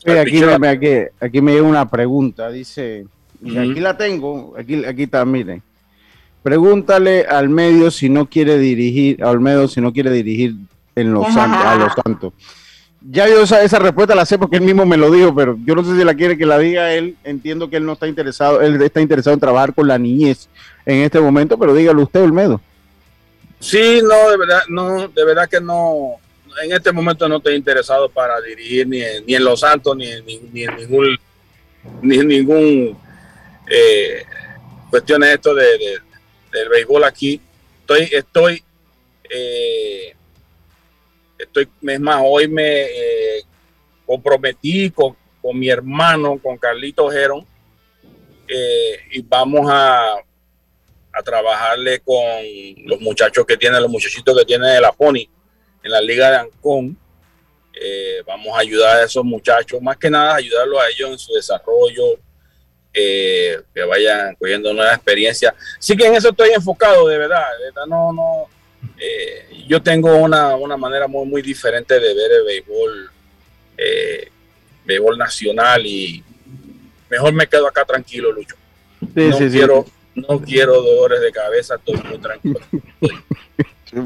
aquí, aquí, aquí me llega una pregunta, dice aquí la tengo, aquí, aquí está, miren. Pregúntale al medio si no quiere dirigir, al medio si no quiere dirigir en los a los santos. Ya yo esa, esa, respuesta la sé porque él mismo me lo dijo, pero yo no sé si la quiere que la diga él. Entiendo que él no está interesado, él está interesado en trabajar con la niñez en este momento, pero dígalo usted, Olmedo. Sí, no, de verdad, no, de verdad que no. En este momento no estoy interesado para dirigir ni en, ni en Los Santos, ni, ni, ni en ningún, ni en ningún eh, cuestiones esto de, del béisbol aquí. Estoy, estoy, eh, estoy, es más, hoy me eh, comprometí con, con, mi hermano, con Carlito Gerón, eh, y vamos a, a trabajarle con los muchachos que tienen, los muchachitos que tienen de la Pony en la Liga de Ancón. vamos a ayudar a esos muchachos, más que nada ayudarlos a ellos en su desarrollo, eh, que vayan cogiendo nueva experiencia. Sí que en eso estoy enfocado, de verdad. no, no, eh, yo tengo una, manera muy, muy diferente de ver el béisbol, eh, béisbol nacional y mejor me quedo acá tranquilo, Lucho. no, quiero, no quiero dolores de cabeza, estoy muy tranquilo.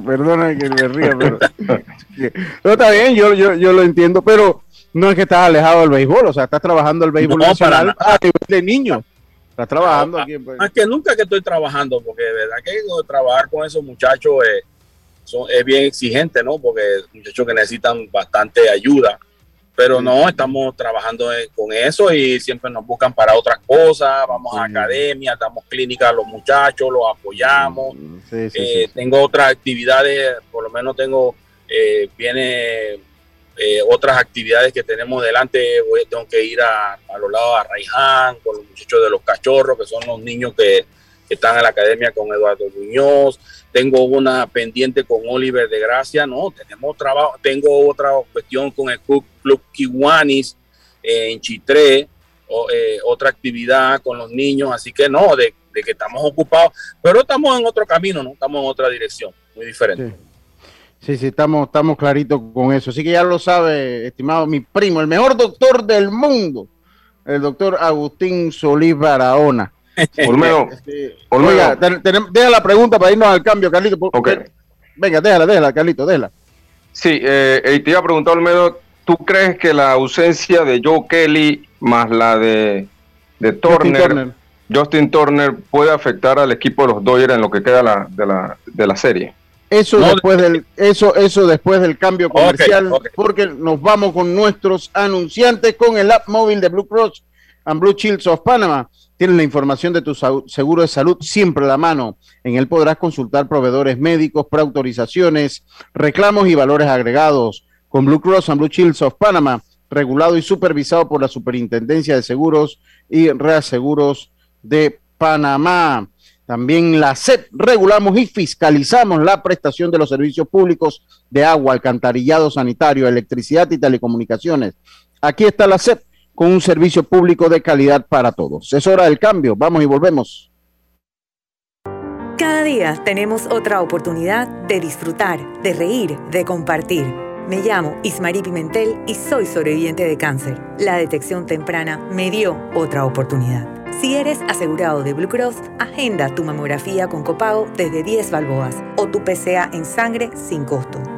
Perdona que me ría, pero no, está bien, yo, yo, yo lo entiendo, pero no es que estás alejado del béisbol, o sea, estás trabajando el béisbol nacional a nivel de niño. Estás trabajando aquí. Pues. Más que nunca que estoy trabajando, porque de verdad que trabajar con esos muchachos es, es bien exigente, ¿no? Porque muchachos que necesitan bastante ayuda. Pero no, estamos trabajando con eso y siempre nos buscan para otras cosas. Vamos a academias, damos clínicas a los muchachos, los apoyamos. Eh, tengo otras actividades, por lo menos tengo, eh, viene eh, otras actividades que tenemos delante, voy, tengo que ir a, a los lados de Raiján, con los muchachos de los cachorros, que son los niños que, están en la academia con Eduardo Muñoz. Tengo una pendiente con Oliver de Gracia, no, tenemos trabajo, tengo otra cuestión con el Club, Kiwanis eh, en Chitré, eh, otra actividad con los niños, así que no, de, que estamos ocupados, pero estamos en otro camino, ¿no? Estamos en otra dirección, muy diferente. Sí, sí, estamos, estamos claritos con eso. Así que ya lo sabe, estimado mi primo, el mejor doctor del mundo, el doctor Agustín Solís Barahona. Olmedo, Oiga, deja la pregunta para irnos al cambio, Carlito. Venga, déjala, déjala, Carlito, déjala. Sí, eh, te iba a preguntar, Olmedo, ¿tú crees que la ausencia de Joe Kelly más la de, de Turner, Justin Turner puede afectar al equipo de los Dodgers en lo que queda la, de, la, de la serie. Eso después del eso eso después del cambio comercial porque nos vamos con nuestros anunciantes con el app móvil de Blue Cross and Blue Shields of Panama. Tienes la información de tu seguro de salud siempre a la mano. En él podrás consultar proveedores médicos, preautorizaciones, reclamos y valores agregados. Con Blue Cross and Blue Shields of Panama, regulado y supervisado por la Superintendencia de Seguros y Reaseguros de Panamá. También la SEP regulamos y fiscalizamos la prestación de los servicios públicos de agua, alcantarillado sanitario, electricidad y telecomunicaciones. Aquí está la SEP con un servicio público de calidad para todos. Es hora del cambio. Vamos y volvemos. Cada día tenemos otra oportunidad de disfrutar, de reír, de compartir. Me llamo Ismarí Pimentel y soy sobreviviente de cáncer. La detección temprana me dio otra oportunidad. Si eres asegurado de Blue Cross, agenda tu mamografía con copago desde 10 balboas o tu PCA en sangre sin costo.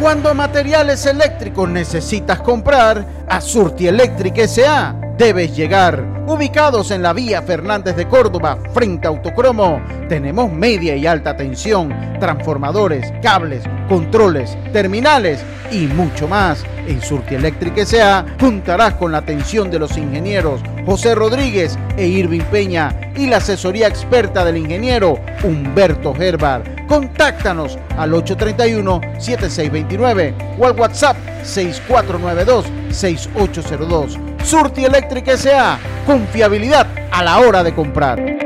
Cuando materiales eléctricos necesitas comprar, a Surti Electric S.A. debes llegar. Ubicados en la vía Fernández de Córdoba, frente a Autocromo, tenemos media y alta tensión, transformadores, cables, controles, terminales y mucho más. En Surti Electric S.A. juntarás con la atención de los ingenieros José Rodríguez e Irving Peña y la asesoría experta del ingeniero Humberto Gerbar Contáctanos al 831-7629 o al WhatsApp 6492-6802. Surti Electric S.A. Confiabilidad a la hora de comprar.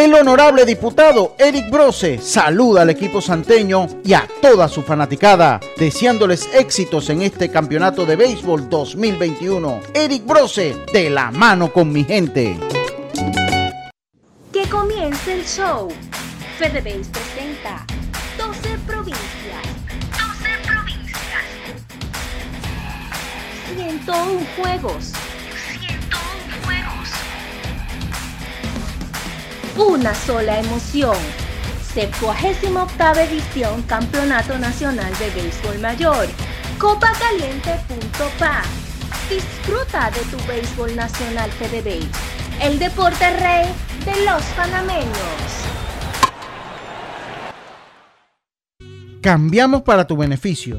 El honorable diputado Eric Brose saluda al equipo santeño y a toda su fanaticada, deseándoles éxitos en este campeonato de béisbol 2021. Eric Brose, de la mano con mi gente. Que comience el show. FedeBase presenta 12 provincias 101 juegos. Una sola emoción. 78 edición Campeonato Nacional de Béisbol Mayor. Copacaliente.pa. Disfruta de tu béisbol nacional FedeBase, el deporte rey de los panameños. Cambiamos para tu beneficio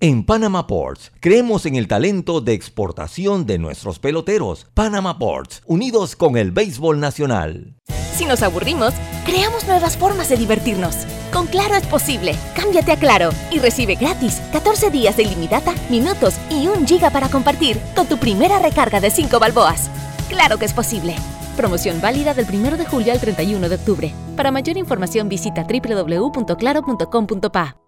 En Panama Ports, creemos en el talento de exportación de nuestros peloteros. Panama Ports, unidos con el béisbol nacional. Si nos aburrimos, creamos nuevas formas de divertirnos. Con Claro es posible. Cámbiate a Claro y recibe gratis 14 días de ilimitada, minutos y un giga para compartir con tu primera recarga de 5 balboas. Claro que es posible. Promoción válida del 1 de julio al 31 de octubre. Para mayor información visita www.claro.com.pa.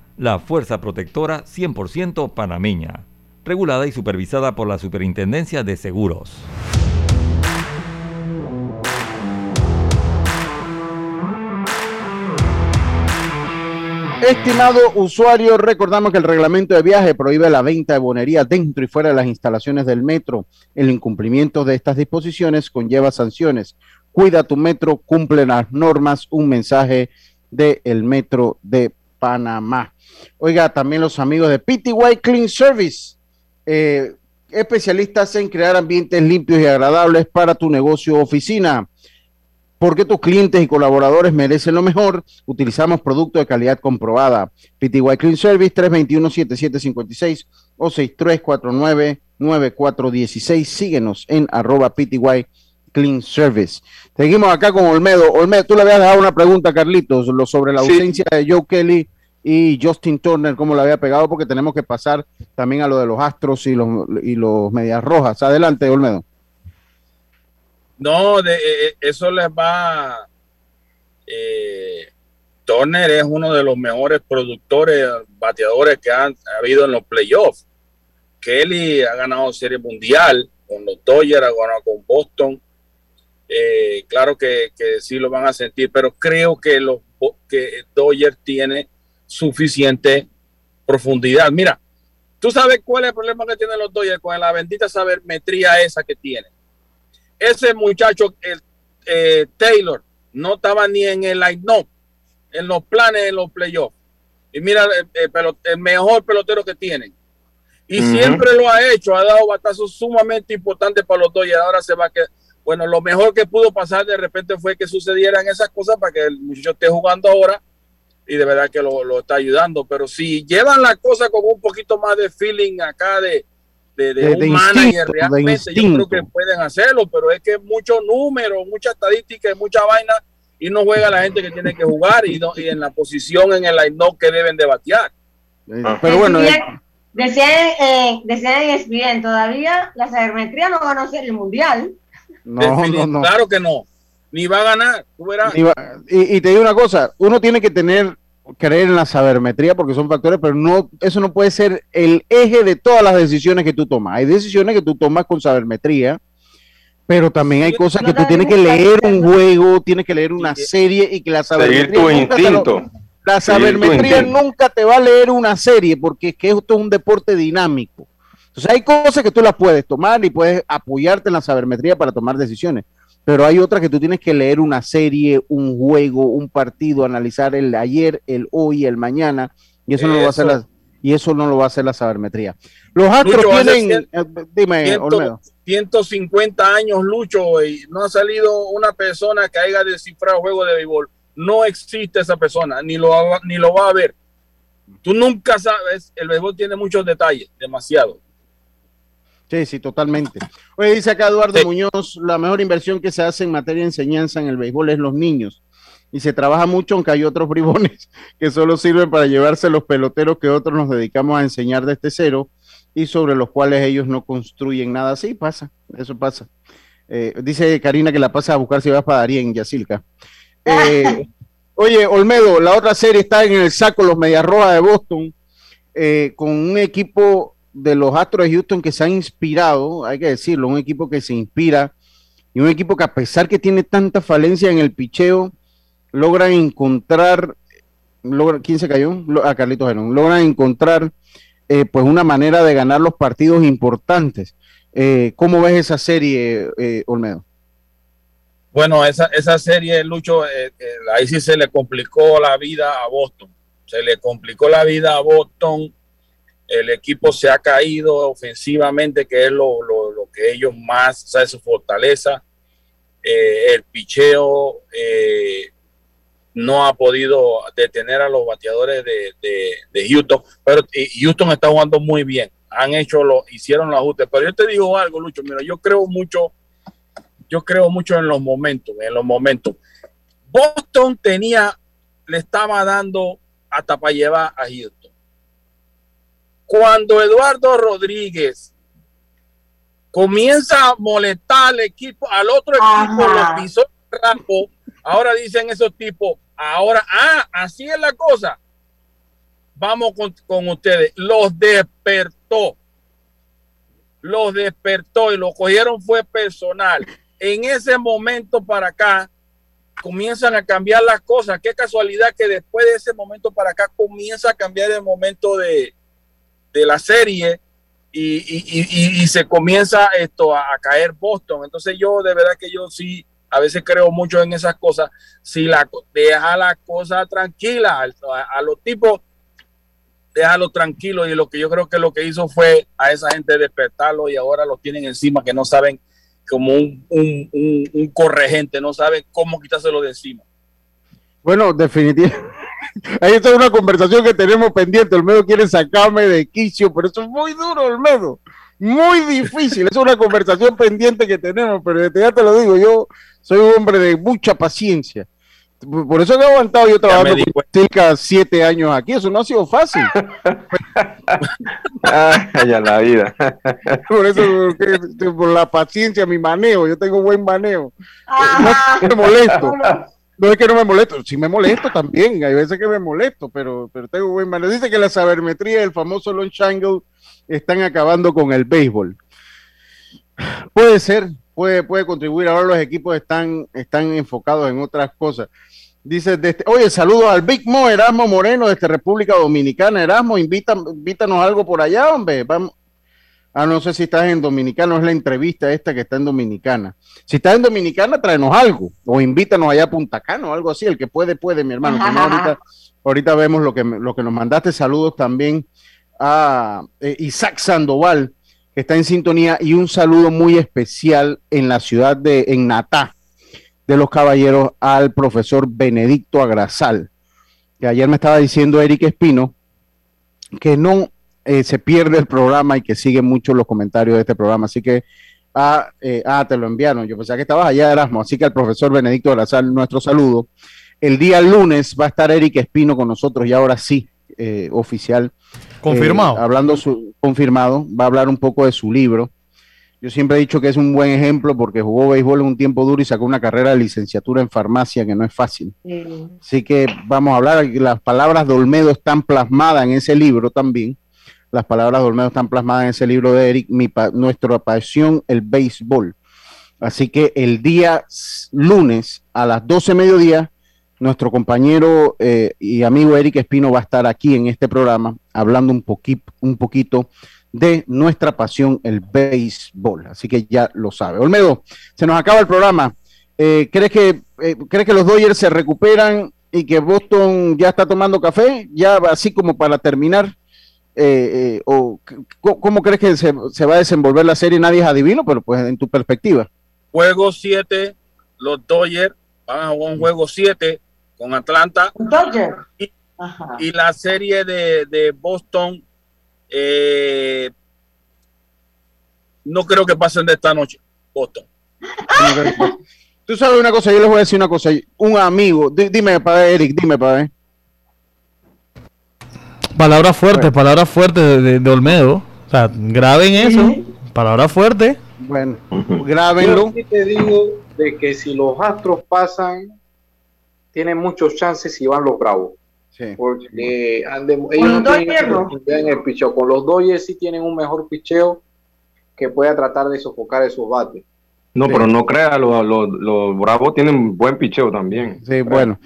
la Fuerza Protectora 100% panameña, regulada y supervisada por la Superintendencia de Seguros. Estimado usuario, recordamos que el reglamento de viaje prohíbe la venta de bonería dentro y fuera de las instalaciones del metro. El incumplimiento de estas disposiciones conlleva sanciones. Cuida tu metro, cumple las normas. Un mensaje del metro de Panamá. Oiga, también los amigos de PTY Clean Service, eh, especialistas en crear ambientes limpios y agradables para tu negocio o oficina. Porque tus clientes y colaboradores merecen lo mejor, utilizamos productos de calidad comprobada. PTY Clean Service 321-7756 o 6349-9416. Síguenos en arroba PTY Clean Service. Seguimos acá con Olmedo. Olmedo, tú le habías dado una pregunta, Carlitos, lo sobre la ausencia de Joe Kelly y Justin Turner, cómo le había pegado, porque tenemos que pasar también a lo de los Astros y los, y los Medias Rojas. Adelante, Olmedo. No, de, eh, eh, eso les va. Eh, Turner es uno de los mejores productores, bateadores que han habido en los playoffs. Kelly ha ganado Serie Mundial con los Dodgers, ha ganado con Boston. Claro que, que, sí lo van a sentir, pero creo que los que Dodgers tiene suficiente profundidad. Mira, tú sabes cuál es el problema que tienen los Dodgers con la bendita sabermetría esa que tiene. Ese muchacho, el, eh, Taylor, no estaba ni en el line-up, en los planes, en los playoffs. Y mira, el, el, mejor pelotero que tienen. Y siempre lo ha hecho, ha dado batazos sumamente importantes para los Dodgers. Ahora se va a que, bueno, lo mejor que pudo pasar de repente fue que sucedieran esas cosas para que el muchacho esté jugando ahora y de verdad que lo, está ayudando. Pero si llevan la cosa con un poquito más de feeling acá de, de, un manager, realmente yo creo que pueden hacerlo, pero es que mucho número, mucha estadística y mucha vaina y no juega la gente que tiene que jugar y, y en la posición en el line que deben de batear. Pero bueno, decía, eh, decía en ESPN, todavía la sabermetría no ser el mundial. No, no, no. Claro que no. Ni va a ganar. y, y, te digo una cosa, uno tiene que tener creer en la sabermetría porque son factores, pero no, eso no puede ser el eje de todas las decisiones que tú tomas. Hay decisiones que tú tomas con sabermetría, pero también hay cosas que tú tienes que leer un juego, tienes que leer una serie y que la sabermetría. Nunca la sabermetría nunca te va a leer una serie porque es que esto es un deporte dinámico. Entonces hay cosas que tú las puedes tomar y puedes apoyarte en la sabermetría para tomar decisiones pero hay otras que tú tienes que leer una serie, un juego, un partido, analizar el ayer, el hoy, el mañana, y eso, no lo va a hacer la, y eso no lo va a hacer la sabermetría. Los Astros tienen, eh, dime, 150 años, Lucho, y no ha salido una persona que haya descifrado juego de béisbol. No existe esa persona, ni lo, ni lo va a ver. Tú nunca sabes, el béisbol tiene muchos detalles, demasiado. Sí, sí, totalmente. Oye, dice acá Eduardo Muñoz, la mejor inversión que se hace en materia de enseñanza en el béisbol es los niños. Y se trabaja mucho, aunque hay otros bribones que solo sirven para llevarse los peloteros que otros nos dedicamos a enseñar desde cero y sobre los cuales ellos no construyen nada. Sí, pasa, eso pasa. Eh, dice Karina que la pasa a buscar si vas para Darien, en Yacilca. Eh, oye, Olmedo, la otra serie está en el saco, los Mediarrojas de Boston, eh, con un equipo de los Astros de Houston que se ha inspirado, hay que decirlo, un equipo que se inspira y un equipo que a pesar que tiene tanta falencia en el picheo, logran encontrar, logra, ¿quién se cayó? A Carlitos Gerón, logran encontrar eh, pues una manera de ganar los partidos importantes. Eh, ¿Cómo ves esa serie, eh, Olmedo? Bueno, esa, esa serie, Lucho, ahí sí se le complicó la vida a Boston. Se le complicó la vida a Boston el equipo se ha caído ofensivamente, que es lo, que ellos más, saben su fortaleza. Eh, el picheo eh, no ha podido detener a los bateadores de, Houston, pero Houston está jugando muy bien. Han hecho lo, hicieron los ajustes. Pero yo te digo algo, Lucho, mira, yo creo mucho, yo creo mucho en los momentos, en los momentos. Boston tenía, le estaba dando hasta para llevar a Houston cuando Eduardo Rodríguez comienza a molestar al equipo, al otro equipo, lo pisó el rampo, ahora dicen esos tipos, ahora, ah, así es la cosa. Vamos con, con ustedes. Los despertó. Los despertó y lo cogieron fue personal. En ese momento para acá, comienzan a cambiar las cosas. Qué casualidad que después de ese momento para acá comienza a cambiar el momento de, de la serie y, se comienza esto a, caer Boston. Entonces yo de verdad que yo sí, a veces creo mucho en esas cosas. Si la deja la cosa tranquila a, los tipos, déjalo tranquilo y lo que yo creo que lo que hizo fue a esa gente despertarlo y ahora lo tienen encima que no saben como un, un, un, un corregente, no saben cómo quitárselo de encima. Bueno, definitivamente Ahí está una conversación que tenemos pendiente. Olmedo quiere sacarme de quicio, pero eso es muy duro, Olmedo. Muy difícil. Es una conversación pendiente que tenemos, pero ya te lo digo, yo soy un hombre de mucha paciencia. Por eso he aguantado yo trabajando por cerca siete años aquí. Eso no ha sido fácil. ya la vida. por eso, por la paciencia, mi manejo. Yo tengo buen manejo. No me molesto. No es que no me molesto, sí me molesto también, hay veces que me molesto, pero, pero tengo buen manejo. Dice que la sabermetría del famoso Long Shangle están acabando con el béisbol. Puede ser, puede, puede contribuir. Ahora los equipos están, están enfocados en otras cosas. Dice, este, oye, saludos al Big Mo Erasmo Moreno desde República Dominicana. Erasmo, invita, invítanos algo por allá, hombre. Vamos, Ah, no sé si estás en Dominicana, es la entrevista esta que está en Dominicana. Si estás en Dominicana, tráenos algo o invítanos allá a Punta Cana o algo así. El que puede, puede, mi hermano. ahorita, ahorita vemos lo que, lo que nos mandaste. Saludos también a eh, Isaac Sandoval, que está en sintonía, y un saludo muy especial en la ciudad de en Natá de los Caballeros al profesor Benedicto Agrasal, que ayer me estaba diciendo Eric Espino que no eh, se pierde el programa y que sigue mucho los comentarios de este programa. Así que, ah, eh, ah, te lo enviaron. Yo pensaba que estabas allá, Erasmo. Así que al profesor Benedicto Sal nuestro saludo. El día lunes va a estar Eric Espino con nosotros y ahora sí, eh, oficial. Confirmado. hablando su, confirmado, va a hablar un poco de su libro. Yo siempre he dicho que es un buen ejemplo porque jugó béisbol en un tiempo duro y sacó una carrera de licenciatura en farmacia que no es fácil. Así que vamos a hablar, las palabras de Olmedo están plasmadas en ese libro también. Las palabras de Olmedo están plasmadas en ese libro de Eric, mi Nuestra pasión, el béisbol. Así que el día lunes a las 12 mediodía, nuestro compañero eh, y amigo Eric Espino va a estar aquí en este programa hablando un, un poquito de nuestra pasión, el béisbol. Así que ya lo sabe. Olmedo, se nos acaba el programa. Eh, ¿crees, que, eh, ¿Crees que los Dodgers se recuperan y que Boston ya está tomando café? Ya así como para terminar. O, ¿Cómo crees que se, se, va a desenvolver la serie? Nadie es adivino, pero pues en tu perspectiva. Juego 7, los Dodgers van a jugar un juego 7 con Atlanta. Dodgers. Y, y, la serie de, de Boston eh, no creo que pasen de esta noche, Boston. Tú sabes una cosa, yo les voy a decir una cosa. Un amigo, dime para Eric, dime para ver. Palabras fuertes, palabras fuertes de, de, Olmedo. O sea, graben eso. Palabras fuertes. Bueno, grábenlo. Yo te digo de que si los Astros pasan, tienen muchos chances si van los Bravos. Sí. Porque ande, ellos no tienen en el picheo. Con los Dodgers sí tienen un mejor picheo que pueda tratar de sofocar esos bates. No, sí. pero no crea, los, los, los, Bravos tienen buen picheo también. Sí, bueno.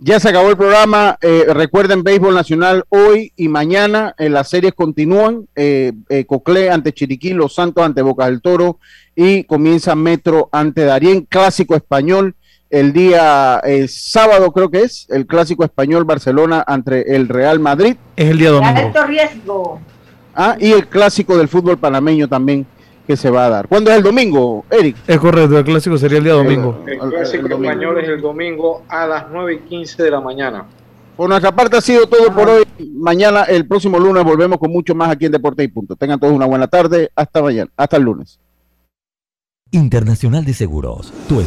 Ya se acabó el programa. Eh, recuerden, Béisbol Nacional hoy y mañana. Eh, las series continúan. Eh, Coclé ante Chiriquí, Los Santos ante Boca del Toro y comienza Metro ante Darien. Clásico español el día sábado, creo que es, el Clásico español Barcelona ante el Real Madrid. Es el día domingo. Alto riesgo. Ah, y el Clásico del fútbol panameño también que se va a dar. ¿Cuándo es el domingo, Eric? Es correcto, el clásico sería el día domingo. El, el clásico el, el español es el domingo a las 9 y 15 de la mañana. Por nuestra parte ha sido todo por hoy. Mañana, el próximo lunes, volvemos con mucho más aquí en Deporte y Punto. Tengan todos una buena tarde. Hasta mañana. Hasta el lunes. Internacional de Seguros. Tu.